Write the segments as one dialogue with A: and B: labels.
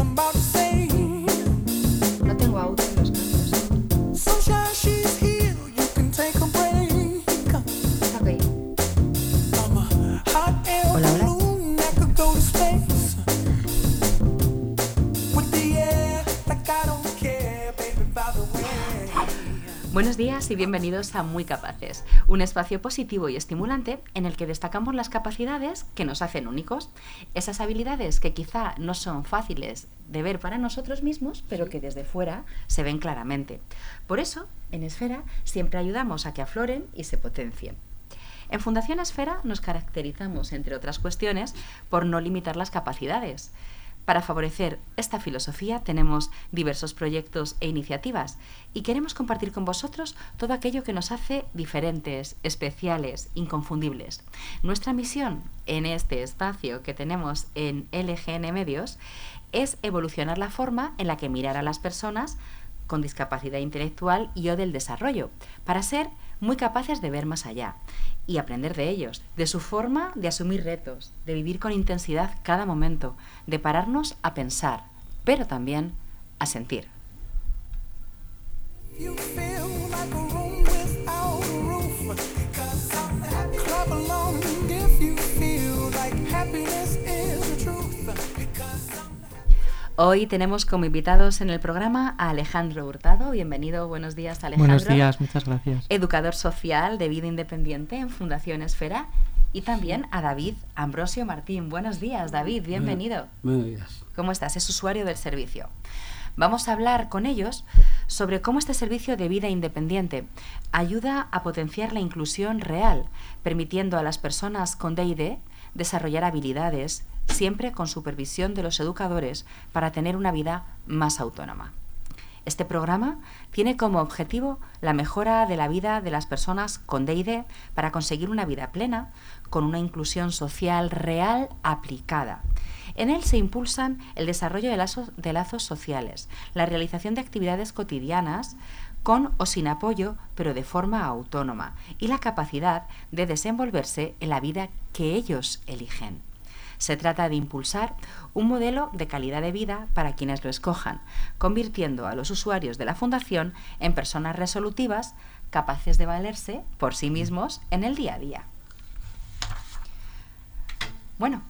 A: No Buenos días y bienvenidos a Muy Capaces, un espacio positivo y estimulante en el que destacamos las capacidades que nos hacen únicos, esas habilidades que quizá no son fáciles de ver para nosotros mismos, pero que desde fuera se ven claramente. Por eso, en Esfera siempre ayudamos a que afloren y se potencien. En Fundación Esfera nos caracterizamos, entre otras cuestiones, por no limitar las capacidades. Para favorecer esta filosofía tenemos diversos proyectos e iniciativas y queremos compartir con vosotros todo aquello que nos hace diferentes, especiales, inconfundibles. Nuestra misión en este espacio que tenemos en LGN Medios es evolucionar la forma en la que mirar a las personas con discapacidad intelectual y o del desarrollo, para ser muy capaces de ver más allá y aprender de ellos, de su forma de asumir retos, de vivir con intensidad cada momento, de pararnos a pensar, pero también a sentir. Hoy tenemos como invitados en el programa a Alejandro Hurtado. Bienvenido, buenos días Alejandro.
B: Buenos días, muchas gracias.
A: Educador social de vida independiente en Fundación Esfera. Y también a David Ambrosio Martín. Buenos días, David, bienvenido.
C: Buenos días.
A: ¿Cómo estás? Es usuario del servicio. Vamos a hablar con ellos sobre cómo este servicio de vida independiente ayuda a potenciar la inclusión real, permitiendo a las personas con DID desarrollar habilidades, siempre con supervisión de los educadores, para tener una vida más autónoma. Este programa tiene como objetivo la mejora de la vida de las personas con DID para conseguir una vida plena, con una inclusión social real aplicada. En él se impulsan el desarrollo de lazos, de lazos sociales, la realización de actividades cotidianas con o sin apoyo, pero de forma autónoma, y la capacidad de desenvolverse en la vida que ellos eligen. Se trata de impulsar un modelo de calidad de vida para quienes lo escojan, convirtiendo a los usuarios de la Fundación en personas resolutivas capaces de valerse por sí mismos en el día a día. Bueno,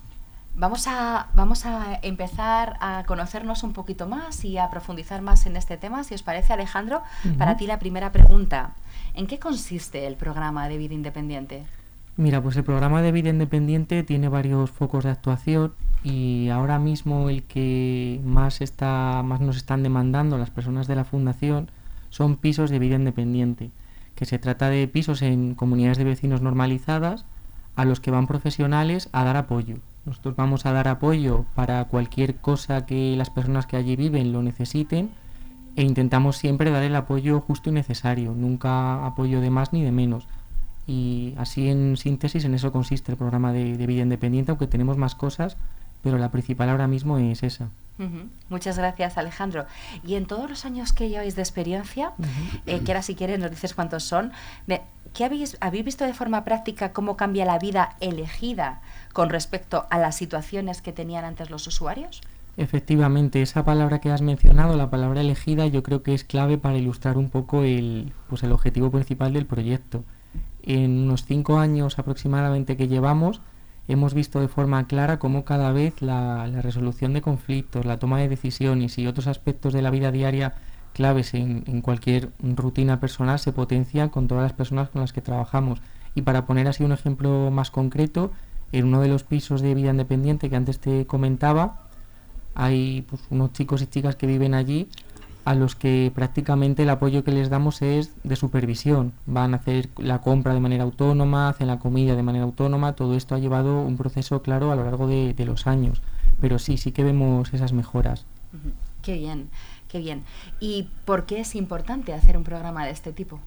A: vamos a, vamos a empezar a conocernos un poquito más y a profundizar más en este tema. Si os parece, Alejandro, para ti la primera pregunta. ¿En qué consiste el programa de vida independiente?
B: Mira, pues el programa de vida independiente tiene varios focos de actuación y ahora mismo el que más está más nos están demandando las personas de la fundación son pisos de vida independiente, que se trata de pisos en comunidades de vecinos normalizadas a los que van profesionales a dar apoyo. Nosotros vamos a dar apoyo para cualquier cosa que las personas que allí viven lo necesiten e intentamos siempre dar el apoyo justo y necesario, nunca apoyo de más ni de menos. Y así en síntesis en eso consiste el programa de, de vida independiente, aunque tenemos más cosas, pero la principal ahora mismo es esa.
A: Muchas gracias, Alejandro. Y en todos los años que lleváis de experiencia, eh, que ahora si quieres nos dices cuántos son, ¿qué habéis, habéis visto de forma práctica cómo cambia la vida elegida con respecto a las situaciones que tenían antes los usuarios?
B: Efectivamente, esa palabra que has mencionado, la palabra elegida, yo creo que es clave para ilustrar un poco el, pues el objetivo principal del proyecto. En unos cinco años aproximadamente que llevamos, hemos visto de forma clara cómo cada vez la, resolución de conflictos, la toma de decisiones y otros aspectos de la vida diaria claves en, en cualquier rutina personal se potencian con todas las personas con las que trabajamos. Y para poner así un ejemplo más concreto, en uno de los pisos de vida independiente que antes te comentaba, hay pues, unos chicos y chicas que viven allí a los que prácticamente el apoyo que les damos es de supervisión. Van a hacer la compra de manera autónoma, hacen la comida de manera autónoma. Todo esto ha llevado un proceso claro a lo largo de, de los años. Pero sí, sí que vemos esas mejoras.
A: Qué bien, qué bien. ¿Y por qué es importante hacer un programa de este tipo?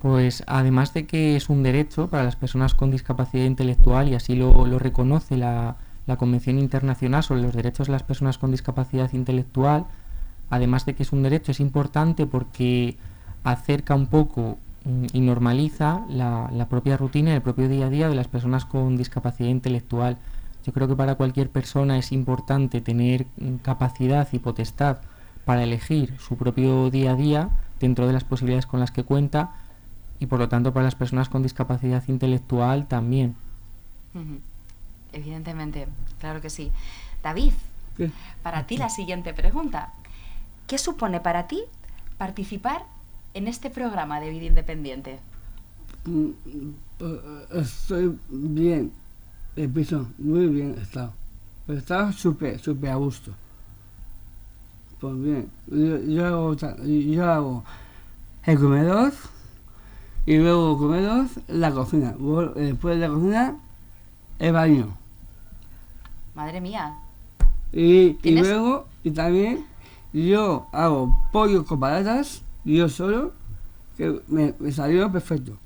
B: Pues además de que es un derecho para las personas con discapacidad intelectual y así lo, lo reconoce la, la Convención Internacional sobre los Derechos de las Personas con Discapacidad Intelectual, además de que es un derecho, es importante porque acerca un poco mm, y normaliza la, la propia rutina y el propio día a día de las personas con discapacidad intelectual. Yo creo que para cualquier persona es importante tener mm, capacidad y potestad para elegir su propio día a día dentro de las posibilidades con las que cuenta y por lo tanto para las personas con discapacidad intelectual también.
A: Evidentemente, claro que sí. David,
C: ¿Qué?
A: para ti la siguiente pregunta. ¿Qué supone para ti participar en este programa de vida independiente?
C: Mm, eh, Estoy bien. El piso, muy bien he estado. He estado súper, súper a gusto. Pues bien, yo, yo hago, yo hago el comedor y luego comedor, la cocina. Luego, Después de la cocina, el baño.
A: Madre mía,
C: Y, y luego, y también, yo hago pollo con patatas, yo solo, que me, me salió perfecto.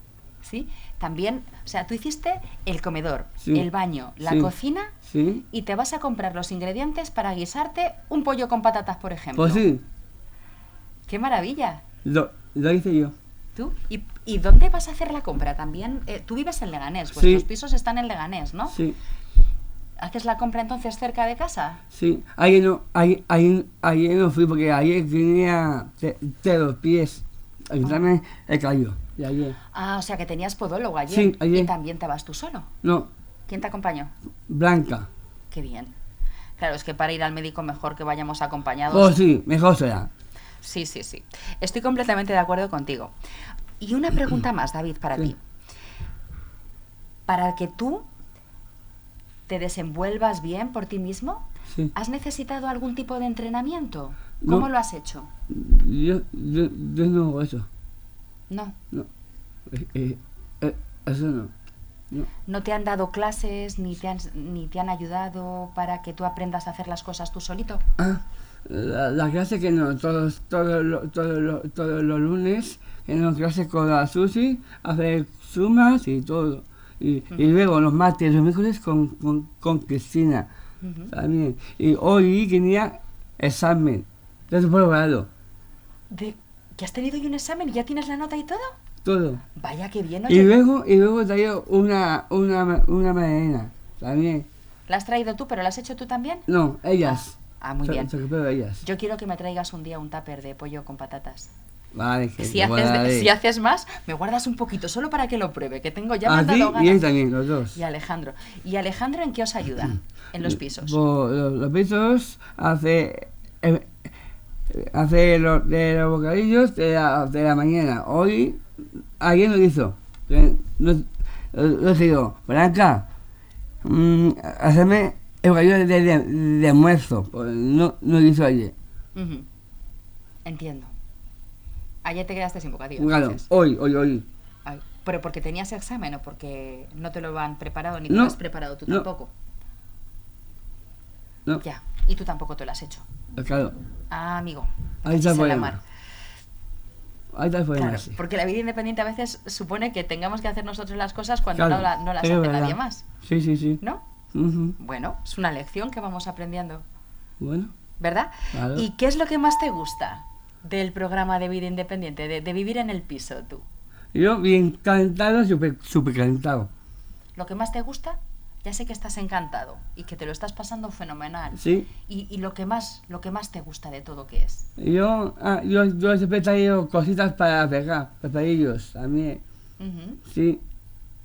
A: ¿sí? También, o sea, tú hiciste el comedor,
C: Sí.
A: el baño, la
C: Sí.
A: cocina
C: ¿Sí?
A: y te vas a comprar los ingredientes para guisarte un pollo con patatas, por ejemplo.
C: Pues sí,
A: ¡Qué maravilla!
C: lo, lo hice yo.
A: ¿Tú? ¿Y, y dónde vas a hacer la compra? También, eh, tú vives en Leganés, pues los pisos están en Leganés, ¿no?
C: Sí,
A: ¿Haces la compra entonces cerca de casa?
C: sí. Ayer no, ayer, ayer, ayer no fui porque ayer tenía de, de los pies. El examen he caído. Ayer.
A: Ah, o sea que tenías podólogo ayer.
C: Sí, ayer.
A: Y también te vas tú solo.
C: No,
A: ¿Quién te acompañó?
C: blanca.
A: Qué bien. Claro, es que para ir al médico mejor que vayamos acompañados.
C: Oh, sí, mejor será.
A: Sí, sí, sí. Estoy completamente de acuerdo contigo. Y una pregunta más, David, para
C: Sí.
A: ti. Para que tú te desenvuelvas bien por ti mismo,
C: Sí.
A: ¿has necesitado algún tipo de entrenamiento?
C: No.
A: ¿Cómo lo has hecho?
C: Yo, yo, yo no hago eso.
A: No.
C: No. Eh, eh, eh, eso no. No.
A: ¿No te han dado clases ni te han, ni te han ayudado para que tú aprendas a hacer las cosas tú solito?
C: Ah, la, la clase que no, todos, todos, todos, los- todos los lunes, que no clase con la Susi, hacer sumas y todo. Y, y luego los martes y los miércoles con, con, con Cristina
A: Ujú.
C: también. Y hoy tenía examen grado,
A: ¿De que has tenido hoy un examen y ya tienes la nota y todo?
C: todo.
A: Vaya, qué bien.
C: Y
A: Oye,
C: luego, y luego traía una, una, una mañana también.
A: ¿la has traído tú, pero la has hecho tú también?
C: No, ellas.
A: Ah, muy
C: Se-
A: bien.
C: De ellas.
A: Yo quiero que me traigas un día un tupper de pollo con patatas.
C: Vale, que
A: Si haces, si haces más, me guardas un poquito, solo para que lo pruebe, que tengo ya me
C: A
A: han
C: ti
A: dado
C: y él
A: ganas.
C: también, los dos.
A: Y Alejandro. ¿Y Alejandro en qué os ayuda? En los pisos.
C: Los, los pisos hace, eh, hace lo- de los bocadillos de la, de la mañana. Hoy, ayer lo hizo. Eh, Lo, lo, digo, Blanca, mm, hacerme el bocadillo de, de, de almuerzo. Pues no, no lo hizo ayer.
A: Entiendo. Ayer te quedaste sin bocadillo.
C: Claro, hoy, hoy, hoy.
A: Ay, pero porque tenías examen o porque no te lo han preparado ni te
C: No,
A: lo has preparado tú
C: no.
A: tampoco.
C: No,
A: Ya, y tú tampoco te lo has hecho.
C: claro.
A: Ah, amigo.
C: Ahí está el
A: mar.
C: Ahí está el
A: Claro, porque la vida independiente a veces supone que tengamos que hacer nosotros las cosas cuando
C: Claro,
A: no, la- no las hace
C: verdad.
A: nadie más.
C: Sí, sí, sí.
A: ¿No? Bueno, es una lección que vamos aprendiendo,
C: Bueno,
A: ¿verdad?
C: Claro.
A: ¿Y qué es lo que más te gusta del programa de vida independiente, de, de vivir en el piso tú?
C: yo bien calentado, súper super calentado.
A: ¿Lo que más te gusta? Ya sé que estás encantado y que te lo estás pasando fenomenal.
C: Sí.
A: Y, y lo que más lo que más te gusta de todo qué es.
C: Yo, ah, yo, yo siempre he traído cositas para pegar, pepadillos, también,
A: Ujú.
C: sí,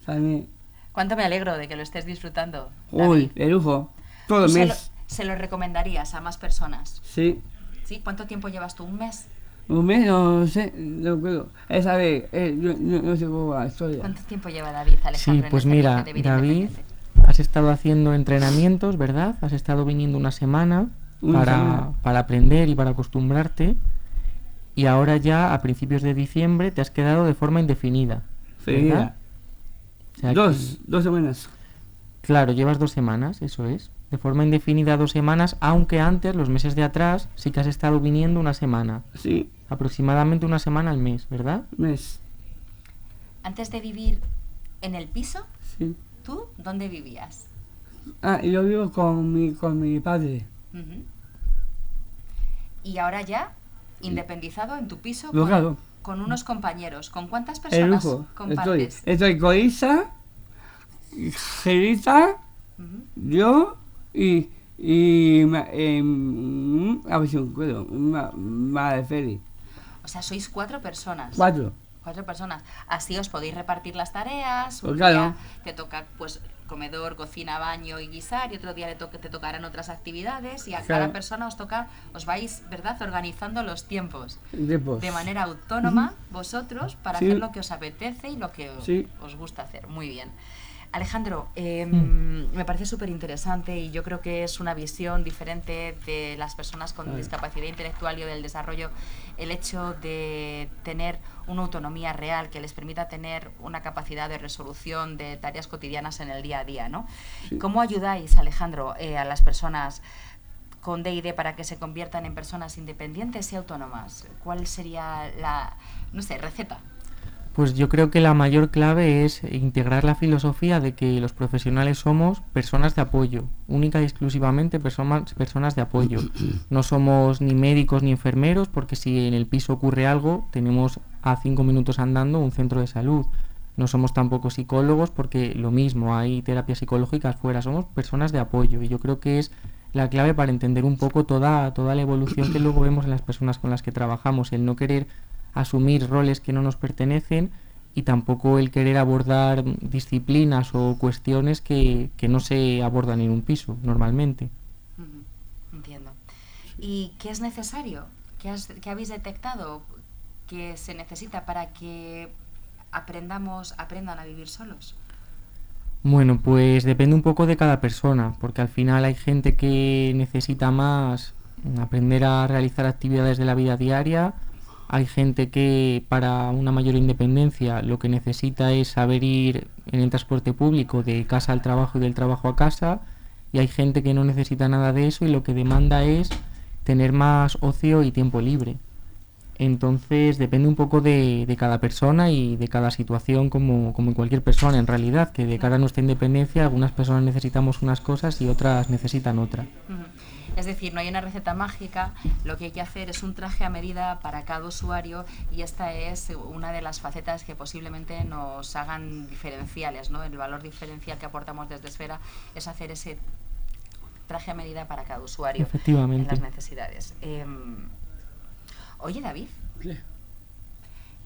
C: también.
A: Cuánto me alegro de que lo estés disfrutando.
C: Uy,
A: David.
C: de lujo, todo
A: ¿Tú
C: el
A: se, lo,
C: mes,
A: se lo recomendarías a más personas?
C: sí.
A: ¿Sí? ¿Cuánto tiempo llevas tú? ¿Un mes?
C: Un mes, no sé, no puedo. Esa vez, eh, yo, no, no sé cómo va la historia.
A: ¿Cuánto tiempo lleva David Alejandro
B: Sí,
A: en
B: pues
A: este
B: mira,
A: de
B: David, has estado haciendo entrenamientos, ¿verdad? Has estado viniendo una semana
C: Una
B: para,
C: semana.
B: para aprender y para acostumbrarte. Y ahora ya, a principios de diciembre, te has quedado de forma indefinida. ¿verdad? O sea que-
C: Dos, dos semanas.
B: Claro, llevas dos semanas, eso es. De forma indefinida dos semanas, aunque antes, los meses de atrás, sí que has estado viniendo una semana.
C: Sí,
B: Aproximadamente una semana al mes, ¿verdad?
C: mes,
A: Antes de vivir en el piso,
C: sí.
A: ¿tú dónde vivías?
C: Ah, yo vivo con mi, con mi padre.
A: Ujú. Y ahora ya, independizado en tu piso, con,
C: claro.
A: con unos compañeros. ¿Con cuántas
C: El
A: personas
C: lujo. Estoy,
A: compartes?
C: estoy con Isa, Gerita
A: Ujú.
C: yo y, y ma- a ver si me acuerdo, ma, madre Feli.
A: O sea, sois cuatro personas.
C: Cuatro.
A: Cuatro personas. Así os podéis repartir las tareas. Un
C: Pues claro.
A: día te toca, pues, comedor, cocina, baño y guisar, y otro día le toque- te tocarán otras actividades, y a cada persona os toca, os vais, ¿verdad?, organizando los tiempos de manera autónoma vosotros para
C: Sí.
A: hacer lo que os apetece y lo que
C: Sí.
A: os gusta hacer. Muy bien. Alejandro, eh,
B: Mm.
A: me parece súper interesante y yo creo que es una visión diferente de las personas con discapacidad intelectual y del desarrollo el hecho de tener una autonomía real que les permita tener una capacidad de resolución de tareas cotidianas en el día a día, ¿no?
C: Sí.
A: ¿Cómo ayudáis, Alejandro, eh, a las personas con DID para que se conviertan en personas independientes y autónomas? ¿Cuál sería la, no sé, receta?
B: Pues yo creo que la mayor clave es integrar la filosofía de que los profesionales somos personas de apoyo, única y exclusivamente personas, personas de apoyo. No somos ni médicos ni enfermeros porque si en el piso ocurre algo tenemos a cinco minutos andando un centro de salud. No somos tampoco psicólogos porque lo mismo, hay terapias psicológicas fuera, somos personas de apoyo y yo creo que es la clave para entender un poco toda, toda la evolución que luego vemos en las personas con las que trabajamos, el no querer asumir roles que no nos pertenecen y tampoco el querer abordar disciplinas o cuestiones que, que no se abordan en un piso normalmente.
A: Entiendo. ¿Y qué es necesario? ¿Qué, has- qué habéis detectado que se necesita para que aprendamos, aprendan a vivir solos?
B: Bueno, pues depende un poco de cada persona, porque al final hay gente que necesita más aprender a realizar actividades de la vida diaria, hay gente que para una mayor independencia lo que necesita es saber ir en el transporte público de casa al trabajo y del trabajo a casa, y hay gente que no necesita nada de eso y lo que demanda es tener más ocio y tiempo libre. Entonces depende un poco de, de cada persona y de cada situación como, como en cualquier persona en realidad, que de cara a nuestra independencia algunas personas necesitamos unas cosas y otras necesitan otra.
A: Es decir, no hay una receta mágica, lo que hay que hacer es un traje a medida para cada usuario y esta es una de las facetas que posiblemente nos hagan diferenciales, ¿no? El valor diferencial que aportamos desde Esfera es hacer ese traje a medida para cada usuario en
B: Efectivamente.
A: las necesidades. Em, oye, David,
C: ¿Qué?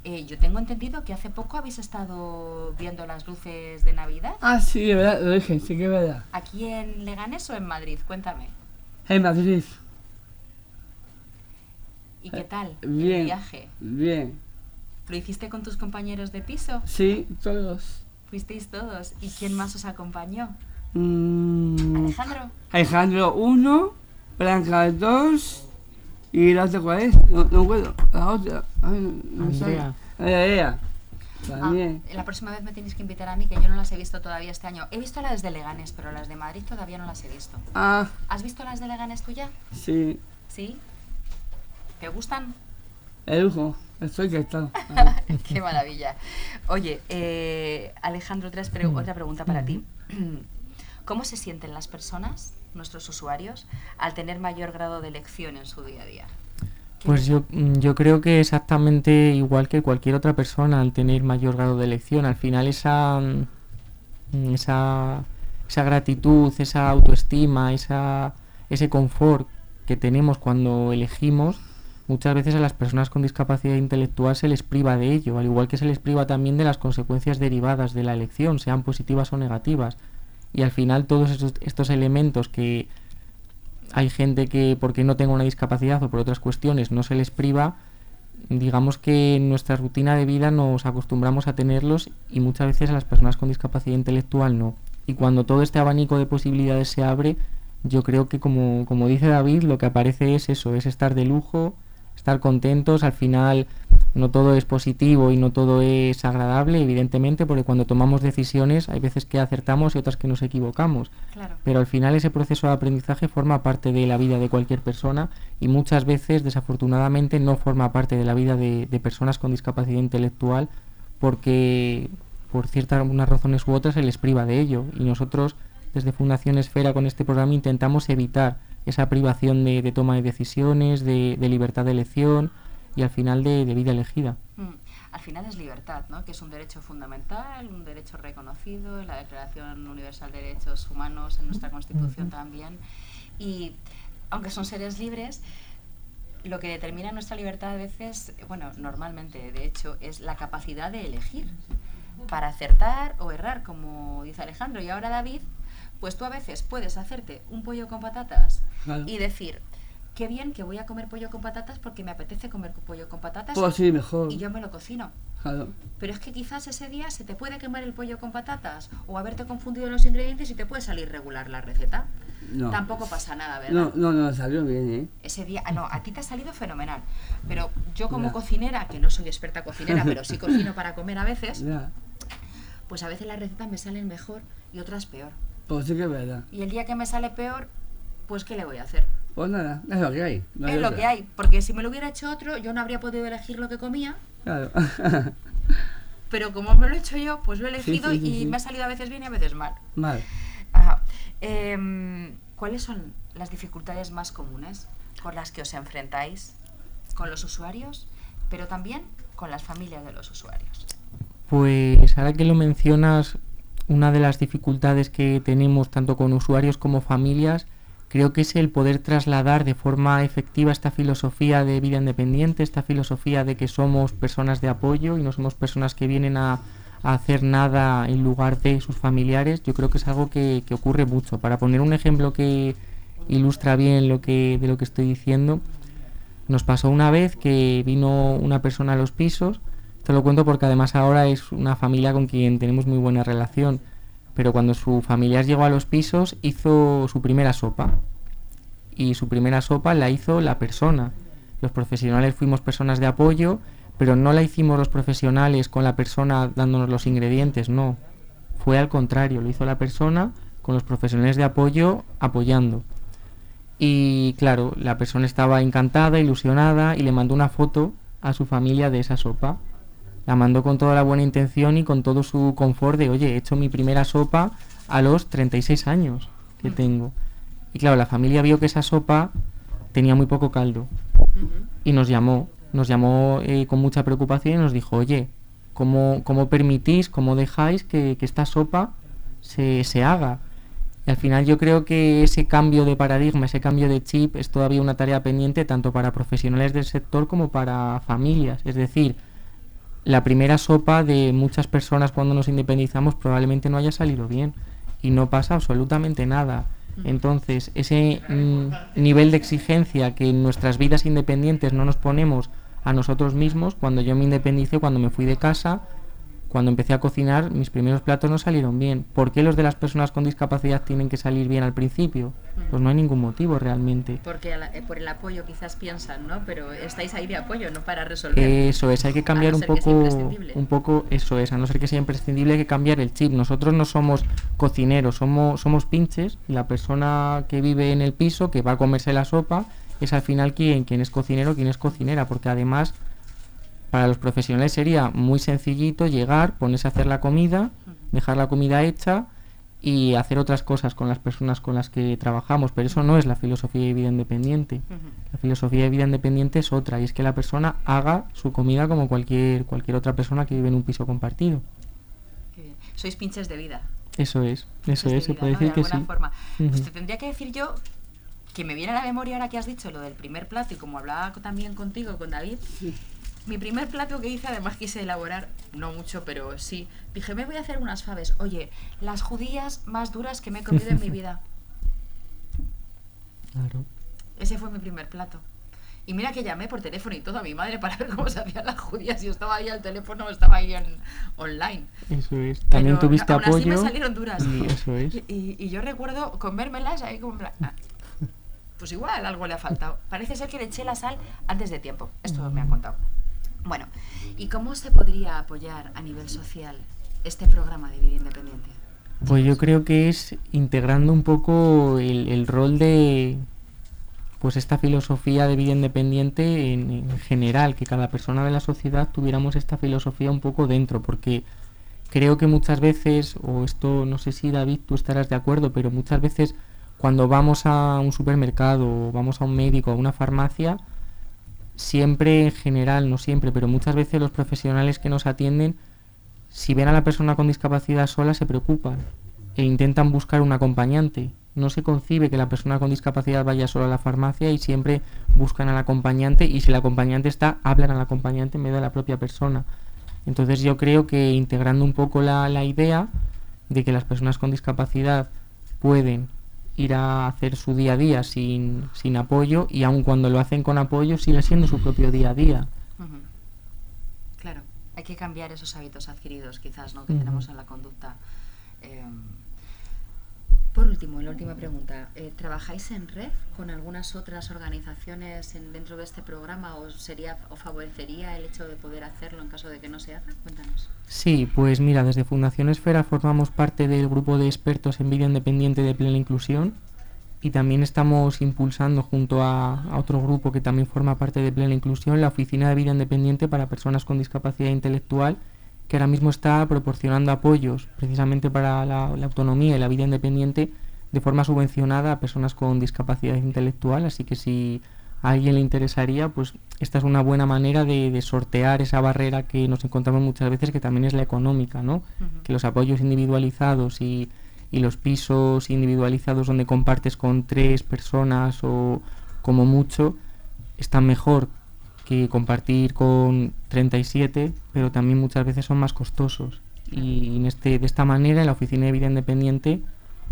A: eh, yo tengo entendido que hace poco habéis estado viendo las luces de Navidad.
C: Ah, sí, de verdad, lo dije, sí que es verdad.
A: ¿Aquí en Leganés o en Madrid? Cuéntame.
C: En Madrid.
A: ¿Y qué tal el
C: Eh, Bien.
A: viaje?
C: Bien.
A: ¿Lo hiciste con tus compañeros de piso?
C: Sí, todos.
A: ¿Fuisteis todos? ¿Y quién más os acompañó?
C: Mm,
A: Alejandro.
C: Alejandro 1, Blanca 2 y la otra cuál es, no, no puedo, la otra, ay, no, no sé.
B: Andrea.
A: Ah,
C: También.
A: la próxima vez me tenéis que invitar a mí, que yo no las he visto todavía este año. He visto las de Leganés, pero las de Madrid todavía no las he visto.
C: Ah,
A: ¿Has visto las de Leganés tú ya?
C: sí,
A: ¿Sí? ¿Te gustan?
C: el lujo, estoy que está.
A: Qué maravilla. Oye, eh, Alejandro, otra, pre- otra pregunta para ti. ¿Cómo se sienten las personas, nuestros usuarios, al tener mayor grado de elección en su día a día? ¿Qué
B: Pues yo, mm, yo creo que exactamente igual que cualquier otra persona al tener mayor grado de elección, al final esa, mm, esa, esa gratitud, esa autoestima, esa, ese confort que tenemos cuando elegimos, muchas veces a las personas con discapacidad intelectual se les priva de ello, al igual que se les priva también de las consecuencias derivadas de la elección, sean positivas o negativas. Y al final todos estos, estos elementos que hay gente que porque no tenga una discapacidad o por otras cuestiones no se les priva, digamos que en nuestra rutina de vida nos acostumbramos a tenerlos y muchas veces a las personas con discapacidad intelectual no. Y cuando todo este abanico de posibilidades se abre, yo creo que como, como dice David, lo que aparece es eso, es estar de lujo, estar contentos, al final no todo es positivo y no todo es agradable, evidentemente, porque cuando tomamos decisiones hay veces que acertamos y otras que nos equivocamos
A: Claro.
B: pero al final ese proceso de aprendizaje forma parte de la vida de cualquier persona y muchas veces desafortunadamente no forma parte de la vida de, de personas con discapacidad intelectual porque por ciertas unas razones u otras se les priva de ello y nosotros desde Fundación Esfera con este programa intentamos evitar esa privación de, de toma de decisiones, de, de libertad de elección y al final de, de vida elegida.
A: Mm. al final es libertad, ¿no? que es un derecho fundamental, un derecho reconocido en la Declaración Universal de Derechos Humanos, en nuestra Constitución también. Y aunque son seres libres, lo que determina nuestra libertad a veces, bueno, normalmente, de hecho, es la capacidad de elegir para acertar o errar, como dice Alejandro. Y ahora David, pues tú a veces puedes hacerte un pollo con patatas
C: Claro.
A: y decir, qué bien que voy a comer pollo con patatas porque me apetece comer pollo con patatas
C: Pues sí, mejor.
A: y yo me lo cocino.
C: Claro.
A: Pero es que quizás ese día se te puede quemar el pollo con patatas o haberte confundido los ingredientes y te puede salir regular la receta.
C: No.
A: Tampoco pasa nada, ¿verdad?
C: No, no, no, salió bien, ¿eh?
A: Ese día, ah, no, a ti te ha salido fenomenal. Pero yo como cocinera, que no soy experta cocinera, pero sí cocino para comer a veces, pues a veces las recetas me salen mejor y otras peor.
C: Pues sí que es verdad.
A: Y el día que me sale peor, pues ¿qué le voy a hacer?
C: Pues nada, es lo que hay. no hay
A: es lo
C: otra.
A: que hay, porque si me lo hubiera hecho otro, yo no habría podido elegir lo que comía,
C: Claro.
A: pero como me lo he hecho yo, pues lo he elegido
C: sí, sí,
A: y
C: sí.
A: me ha salido a veces bien y a veces mal.
C: Mal.
A: Ajá. Em, ¿Cuáles son las dificultades más comunes con las que os enfrentáis con los usuarios, pero también con las familias de los usuarios?
B: Pues ahora que lo mencionas, una de las dificultades que tenemos tanto con usuarios como familias, creo que es el poder trasladar de forma efectiva esta filosofía de vida independiente, esta filosofía de que somos personas de apoyo y no somos personas que vienen a, hacer nada en lugar de sus familiares. Yo creo que es algo que, que ocurre mucho. Para poner un ejemplo que ilustra bien lo que, de lo que estoy diciendo, nos pasó una vez que vino una persona a los pisos, te lo cuento porque además ahora es una familia con quien tenemos muy buena relación, pero cuando su familiar llegó a los pisos hizo su primera sopa y su primera sopa la hizo la persona. Los profesionales fuimos personas de apoyo, pero no la hicimos los profesionales con la persona dándonos los ingredientes, no. Fue al contrario, lo hizo la persona con los profesionales de apoyo apoyando. Y claro, la persona estaba encantada, ilusionada y le mandó una foto a su familia de esa sopa. La mandó con toda la buena intención y con todo su confort de, oye, he hecho mi primera sopa a los 36 años que tengo. Y claro, la familia vio que esa sopa tenía muy poco caldo y nos llamó, nos llamó eh, con mucha preocupación y nos dijo, oye, ¿cómo, cómo permitís, cómo dejáis que, que esta sopa se, se haga? Y al final yo creo que ese cambio de paradigma, ese cambio de chip es todavía una tarea pendiente tanto para profesionales del sector como para familias. Es decir, la primera sopa de muchas personas cuando nos independizamos probablemente no haya salido bien y no pasa absolutamente nada. Entonces, ese mm, nivel de exigencia que en nuestras vidas independientes no nos ponemos a nosotros mismos, cuando yo me independicé, cuando me fui de casa, cuando empecé a cocinar, mis primeros platos no salieron bien. ¿Por qué los de las personas con discapacidad tienen que salir bien al principio? Pues no hay ningún motivo realmente.
A: Porque la- eh, por el apoyo quizás piensan, ¿no? Pero estáis ahí de apoyo, no para resolver.
B: Eso es, hay que cambiar un poco, un poco, eso es, a no ser que sea imprescindible, hay que cambiar el chip. Nosotros no somos cocineros, somos, somos pinches. y La persona que vive en el piso, que va a comerse la sopa, es al final quien, quien es cocinero, quien es cocinera, porque además para los profesionales sería muy sencillito llegar, ponerse a hacer la comida, dejar la comida hecha y hacer otras cosas con las personas con las que trabajamos, pero eso no es la filosofía de vida independiente. La filosofía de vida independiente es otra, y es que la persona haga su comida como cualquier, cualquier otra persona que vive en un piso compartido.
A: Qué bien. Sois pinches de vida.
B: Eso es, eso
A: Pinches
B: es, se puede
A: ¿no?
B: decir
A: de
B: que sí.
A: forma. Pues
B: Ujú.
A: te tendría que decir yo que me viene a la memoria ahora que has dicho lo del primer plato y como hablaba también contigo, con David, mi primer plato que hice, además quise elaborar, no mucho, pero sí, dije, me voy a hacer unas faves. Oye, las judías más duras que me he comido en mi vida.
B: Claro.
A: Ese fue mi primer plato. Y mira que llamé por teléfono y todo a mi madre para ver cómo se hacían las judías. Yo estaba ahí al teléfono, estaba ahí en online.
B: Eso es. También
A: Pero
B: tuviste
A: aún así
B: apoyo.
A: me salieron duras.
B: y eso es.
A: Y, y- y yo recuerdo comérmelas ahí como "Ah, Pues igual algo le ha faltado. Parece ser que le eché la sal antes de tiempo. Esto me han contado. Bueno, ¿y cómo se podría apoyar a nivel social este programa de vida independiente?
B: Pues yo creo que es integrando un poco el, rol de pues esta filosofía de vida independiente en, en general, que cada persona de la sociedad tuviéramos esta filosofía un poco dentro, porque creo que muchas veces, o esto no sé si David tú estarás de acuerdo, pero muchas veces cuando vamos a un supermercado o vamos a un médico a una farmacia, siempre en general, no siempre, pero muchas veces los profesionales que nos atienden, si ven a la persona con discapacidad sola, se preocupan e intentan buscar un acompañante. No se concibe que la persona con discapacidad vaya sola a la farmacia y siempre buscan al acompañante y si el acompañante está, hablan al acompañante en vez de la propia persona. Entonces yo creo que integrando un poco la, la idea de que las personas con discapacidad pueden ir a hacer su día a día sin, sin apoyo y aun cuando lo hacen con apoyo sigue siendo su propio día a día.
A: Claro, hay que cambiar esos hábitos adquiridos quizás ¿no? que tenemos en la conducta. Eh, por último, la última pregunta. eh, ¿Trabajáis en red con algunas otras organizaciones en- dentro de este programa o sería o favorecería el hecho de poder hacerlo en caso de que no se haga? Cuéntanos.
B: Sí, pues mira, desde Fundación Esfera formamos parte del grupo de expertos en vida independiente de plena inclusión y también estamos impulsando junto a, a otro grupo que también forma parte de plena inclusión la Oficina de Vida Independiente para Personas con Discapacidad Intelectual que ahora mismo está proporcionando apoyos precisamente para la, la autonomía y la vida independiente de forma subvencionada a personas con discapacidad intelectual, así que si a alguien le interesaría, pues esta es una buena manera de, de sortear esa barrera que nos encontramos muchas veces, que también es la económica, ¿no? Que los apoyos individualizados y, y los pisos individualizados donde compartes con tres personas o como mucho, están mejor que compartir con 37, pero también muchas veces son más costosos. Y en este, de esta manera, en la Oficina de Vida Independiente,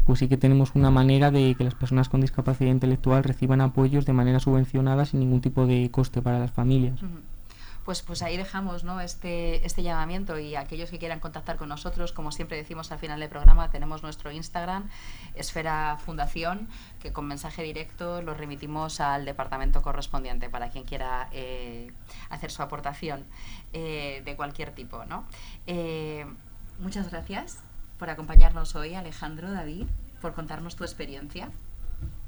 B: pues sí que tenemos una manera de que las personas con discapacidad intelectual reciban apoyos de manera subvencionada sin ningún tipo de coste para las familias.
A: Pues, pues ahí dejamos ¿no? este, este llamamiento y aquellos que quieran contactar con nosotros, como siempre decimos al final del programa, tenemos nuestro Instagram, Esfera Fundación, que con mensaje directo lo remitimos al departamento correspondiente para quien quiera eh, hacer su aportación eh, de cualquier tipo. ¿no? Eh, muchas gracias por acompañarnos hoy, Alejandro, David, por contarnos tu experiencia.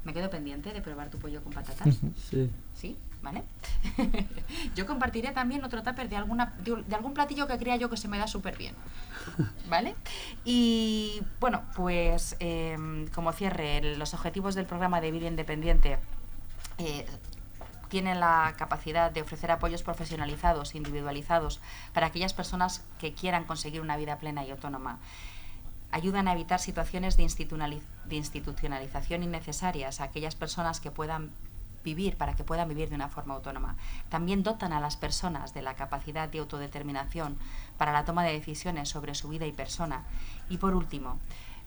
A: Me quedo pendiente de probar tu pollo con patatas.
C: Sí.
A: ¿Sí? ¿Vale? yo compartiré también otro tupper de, alguna, de, de algún platillo que crea yo que se me da súper bien. ¿Vale? Y bueno, pues em, como cierre, los objetivos del programa de vida independiente eh, tienen la capacidad de ofrecer apoyos profesionalizados, individualizados, para aquellas personas que quieran conseguir una vida plena y autónoma ayudan a evitar situaciones de institucionalización innecesarias a aquellas personas que puedan vivir, para que puedan vivir de una forma autónoma. También dotan a las personas de la capacidad de autodeterminación para la toma de decisiones sobre su vida y persona. Y por último,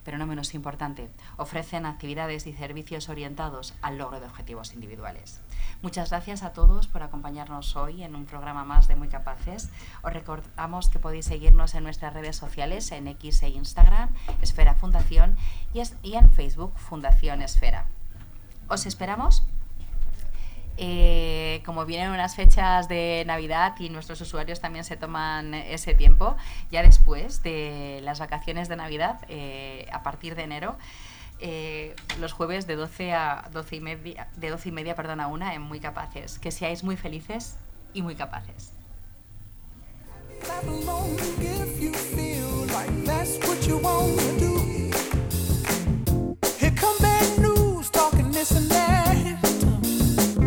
A: pero no menos importante, ofrecen actividades y servicios orientados al logro de objetivos individuales. Muchas gracias a todos por acompañarnos hoy en un programa más de Muy Capaces. Os recordamos que podéis seguirnos en nuestras redes sociales, en X e Instagram, Esfera Fundación, y, en Facebook, Fundación Esfera. Os esperamos eh, como vienen unas fechas de Navidad y nuestros usuarios también se toman ese tiempo, ya después de las vacaciones de Navidad, eh, a partir de enero, eh, los jueves de 12 a 12 y media, de 12 y media perdón, a una en Muy Capaces. Que seáis muy felices y muy capaces.
D: Clap